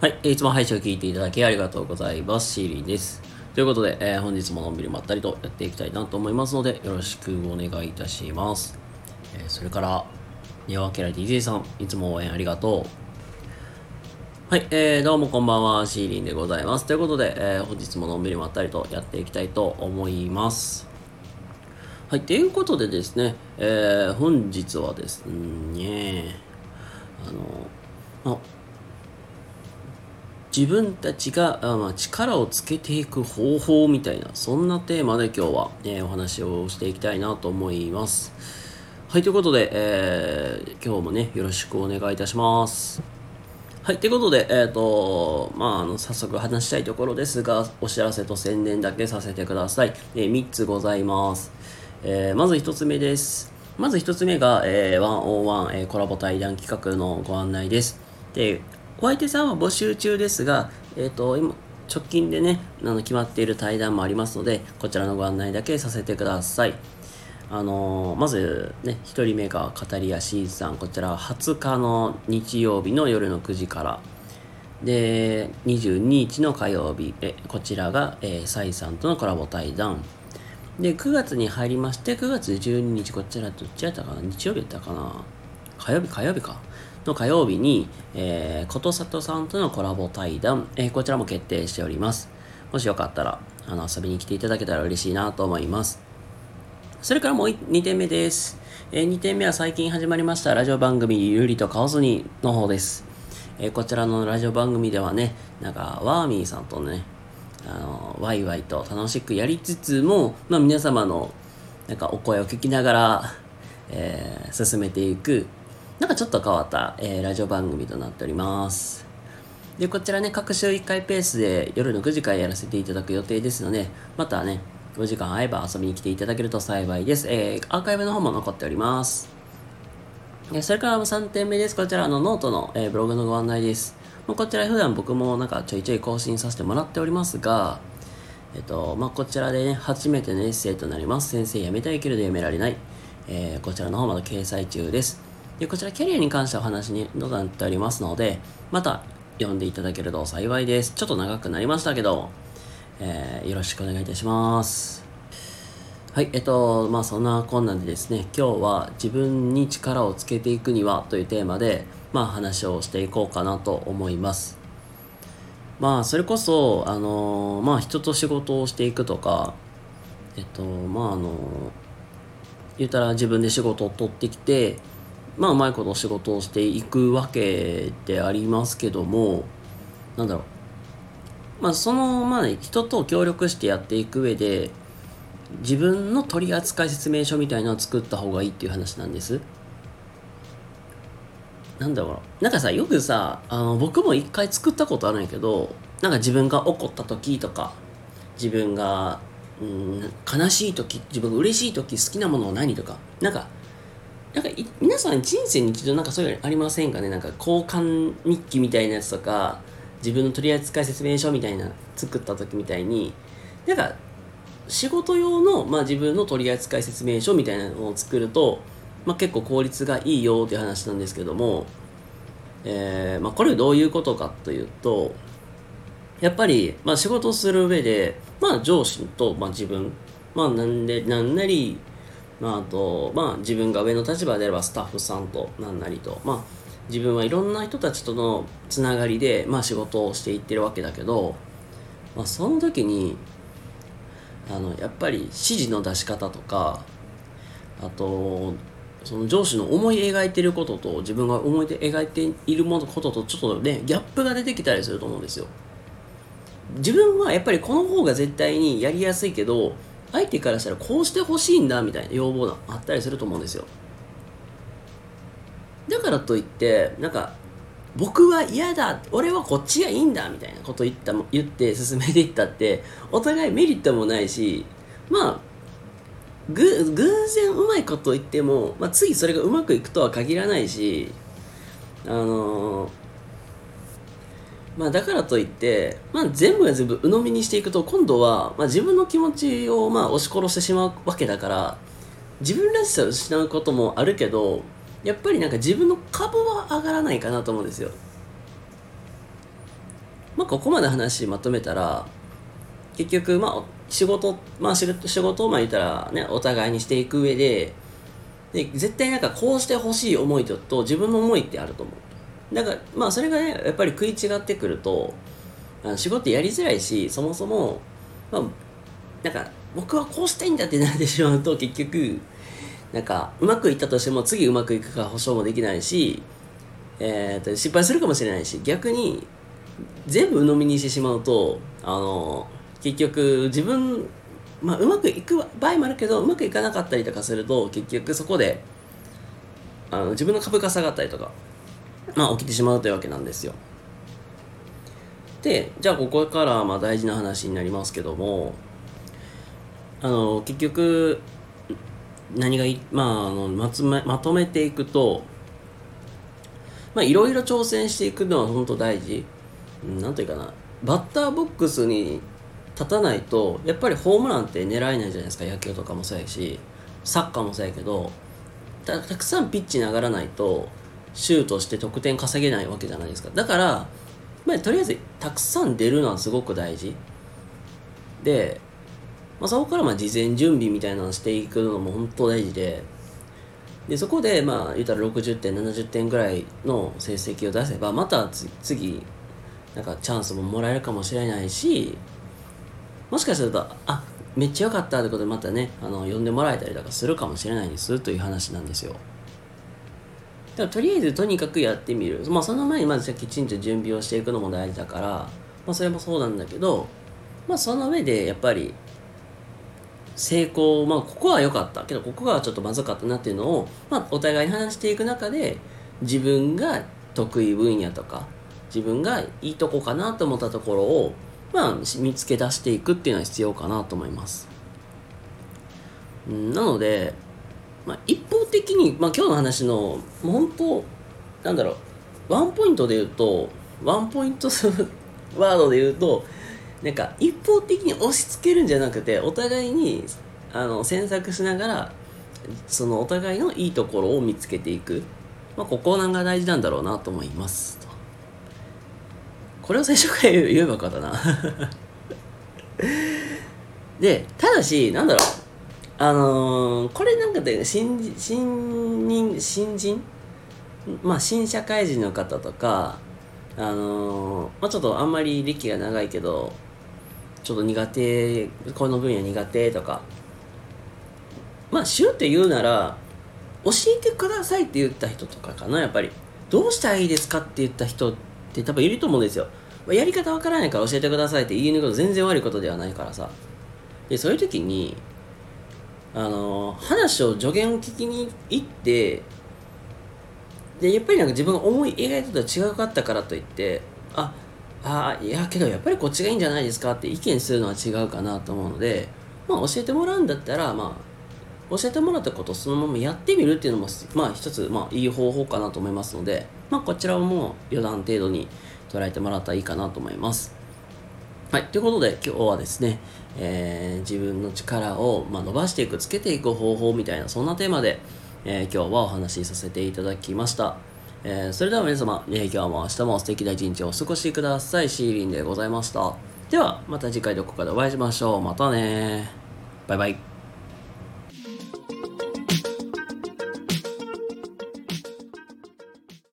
はい、いつも配信を聞いていただきありがとうございます。シーリンです。ということで、えー、本日ものんびりまったりとやっていきたいなと思いますので、よろしくお願いいたします。えー、それから、庭わけら DJ さん、いつも応援ありがとう。はい、えー、どうもこんばんは、シーリンでございます。ということで、えー、本日ものんびりまったりとやっていきたいと思います。はい、ということでですね、えー、本日はですね、あの、あ自分たちが、まあ、力をつけていく方法みたいな、そんなテーマで今日は、えー、お話をしていきたいなと思います。はい、ということで、えー、今日もね、よろしくお願いいたします。はい、ということで、えっ、ー、と、まあ、あの、早速話したいところですが、お知らせと宣伝だけさせてください。えー、3つございます。えー、まず1つ目です。まず1つ目が、えー、101、えー、コラボ対談企画のご案内です。で、お相手さんは募集中ですが、えっ、と、今、直近でね、あの決まっている対談もありますので、こちらのご案内だけさせてください。あのー、まずね、1人目がカタリアシーズさん、こちらは20日の日曜日の夜の9時から、で、22日の火曜日、えこちらが、えー、サイさんとのコラボ対談。で、9月に入りまして、9月12日、こちらどっちやったかな？日曜日やったかな？火曜日、火曜日か。の火曜日に、えー、ことさとさんとのコラボ対談、えー、こちらも決定しております。もしよかったら、あの、遊びに来ていただけたら嬉しいなと思います。それからもう2点目です。えー、2点目は最近始まりましたラジオ番組ゆりとカオスニの方です。えー、こちらのラジオ番組ではね、なんか、ワーミーさんとね、あの、ワイワイと楽しくやりつつも、まあ皆様の、なんかお声を聞きながら、えー、進めていく、なんかちょっと変わった、えー、ラジオ番組となっております。で、こちらね、各週1回ペースで夜の9時からやらせていただく予定ですので、またね、お時間合えば遊びに来ていただけると幸いです。えー、アーカイブの方も残っております。それから3点目です。こちらのノートの、えー、ブログのご案内です。こちら普段僕もなんかちょいちょい更新させてもらっておりますが、えっと、まあ、こちらでね、初めてのエッセイとなります。先生辞めたいけれど辞められない。えー、こちらの方まだ掲載中です。で、こちらキャリアに関してお話になっておりますので、また読んでいただけると幸いです。ちょっと長くなりましたけど、えー、よろしくお願いいたします。はい、えっと、まあそんなこんなんでですね、今日は自分に力をつけていくにはというテーマで、まあ話をしていこうかなと思います。まあそれこそ、あのまあ人と仕事をしていくとか、えっと、まああの言ったら自分で仕事を取ってきて、まあうまいこと仕事をしていくわけでありますけどもなんだろう。まあそのまあ人と協力してやっていく上で自分の取扱説明書みたいなのを作った方がいいっていう話なんです。なんだろう。なんかさよくさあの僕も一回作ったことあるんやけどなんか自分が怒った時とか自分がうん悲しい時自分が嬉しい時好きなものは何とか。なんかなんか皆さん人生に一度なんかそういうのありませんかね？なんか交換日記みたいなやつとか自分の取扱説明書みたいな作った時みたいに。なんか仕事用の、まあ、自分の取扱説明書みたいなのを作ると、まあ、結構効率がいいよっていう話なんですけども、えーまあ、これどういうことかというとやっぱり、まあ、仕事をする上で、まあ、上司と、まあ、自分、まあ、なんでななりまあ、あと、まあ、自分が上の立場であればスタッフさんと何なりと、まあ、自分はいろんな人たちとのつながりで、まあ、仕事をしていってるわけだけど、まあ、その時にあのやっぱり指示の出し方とかあとその上司の思い描いてることと自分が思い描いているものこととちょっとねギャップが出てきたりすると思うんですよ。自分はやっぱりこの方が絶対にやりやすいけど相手からしたらこうしてほしいんだみたいな要望があったりすると思うんですよ。だからといってなんか僕は嫌だ俺はこっちがいいんだみたいなこと言った言って進めていったってお互いメリットもないしまあ偶然うまいこと言っても、まあ、次それがうまくいくとは限らないしあのーまあ、だからといって、まあ、全部が全部鵜呑みにしていくと今度は、まあ、自分の気持ちをまあ押し殺してしまうわけだから自分らしさを失うこともあるけどやっぱりなんか自分の株は上がらないかなと思うんですよ。まあ、ここまで話まとめたら結局まあ仕事まあ仕事をまあ言ったらねお互いにしていく上でで絶対なんかこうしてほしい思いとと自分の思いってあると思う。だからまあそれがねやっぱり食い違ってくるとあの仕事やりづらいしそもそもまあなんか僕はこうしたいんだってなってしまうと結局なんかうまくいったとしても次うまくいくか保証もできないし、えー、と失敗するかもしれないし逆に全部鵜呑みにしてしまうとあの結局自分まあ、うまくいく場合もあるけどうまくいかなかったりとかすると結局そこであの自分の株価下がったりとか、まあ、起きてしまうというわけなんですよ。でじゃあここからまあ大事な話になりますけどもあの結局何がまああのまつめまとめていくとまあいろいろ挑戦していくのは本当大事。なんていうかな。バッターボックスに立たないとやっぱりホームランって狙えないじゃないですか。野球とかもそうやしサッカーもそうやけどたくさんピッチに上がらないとシュートして得点稼げないわけじゃないですか。だから、まあ、とりあえずたくさん出るのはすごく大事。で、まあ、そこからまあ事前準備みたいなのをしていくのも本当大事で。でそこでまあ言ったら60点70点ぐらいの成績を出せばまた次なんかチャンスももらえるかもしれないしもしかするとあめっちゃ良かったってことでまたねあの呼んでもらえたりとかするかもしれないですという話なんですよ。だからとりあえずとにかくやってみる、まあ、その前にまずきちんと準備をしていくのも大事だから、まあ、それもそうなんだけど、まあ、その上でやっぱり成功まあここは良かったけどここがちょっとまずかったなっていうのを、まあ、お互いに話していく中で自分が得意分野とか自分がいいとこかなと思ったところをまあ、見つけ出していくっていうのは必要かなと思います。なので、まあ、一方的に、まあ、今日の話の、本当、なんだろう、ワンポイントで言うと、ワンポイント ワードで言うと、なんか一方的に押し付けるんじゃなくて、お互いにあの詮索しながら、そのお互いのいいところを見つけていく。まあ、ここなんか大事なんだろうなと思います。これを最初から言えばよかったな でただしなんだろうあのー、これなんかで新新人新人まあ新社会人の方とかあのー、まあ、ちょっとあんまり歴が長いけどちょっと苦手この分野苦手とかまあしゅって言うなら教えてくださいって言った人とかかなやっぱり。どうしたらいいですかって言った人って多分いると思うんですよ。やり方わからないから教えてくださいって言い抜くこと全然悪いことではないからさ。でそういう時にあの話を助言を聞きに行ってでやっぱりなんか自分が思い描いてたと違かったからといってああいやけどやっぱりこっちがいいんじゃないですかって意見するのは違うかなと思うので、まあ、教えてもらうんだったら、まあ、教えてもらったことをそのままやってみるっていうのも、まあ、一つ、まあ、いい方法かなと思いますので、まあ、こちらはもう余談程度に捉えてもらったらいいかなと思います。はい。ということで、今日はですね、えー、自分の力を、まあ、伸ばしていく、つけていく方法みたいな、そんなテーマで、えー、今日はお話しさせていただきました。えー、それでは皆様、え今日も明日も素敵な一日をお過ごしください。シーリンでございました。では、また次回どこかでお会いしましょう。またねバイバイ。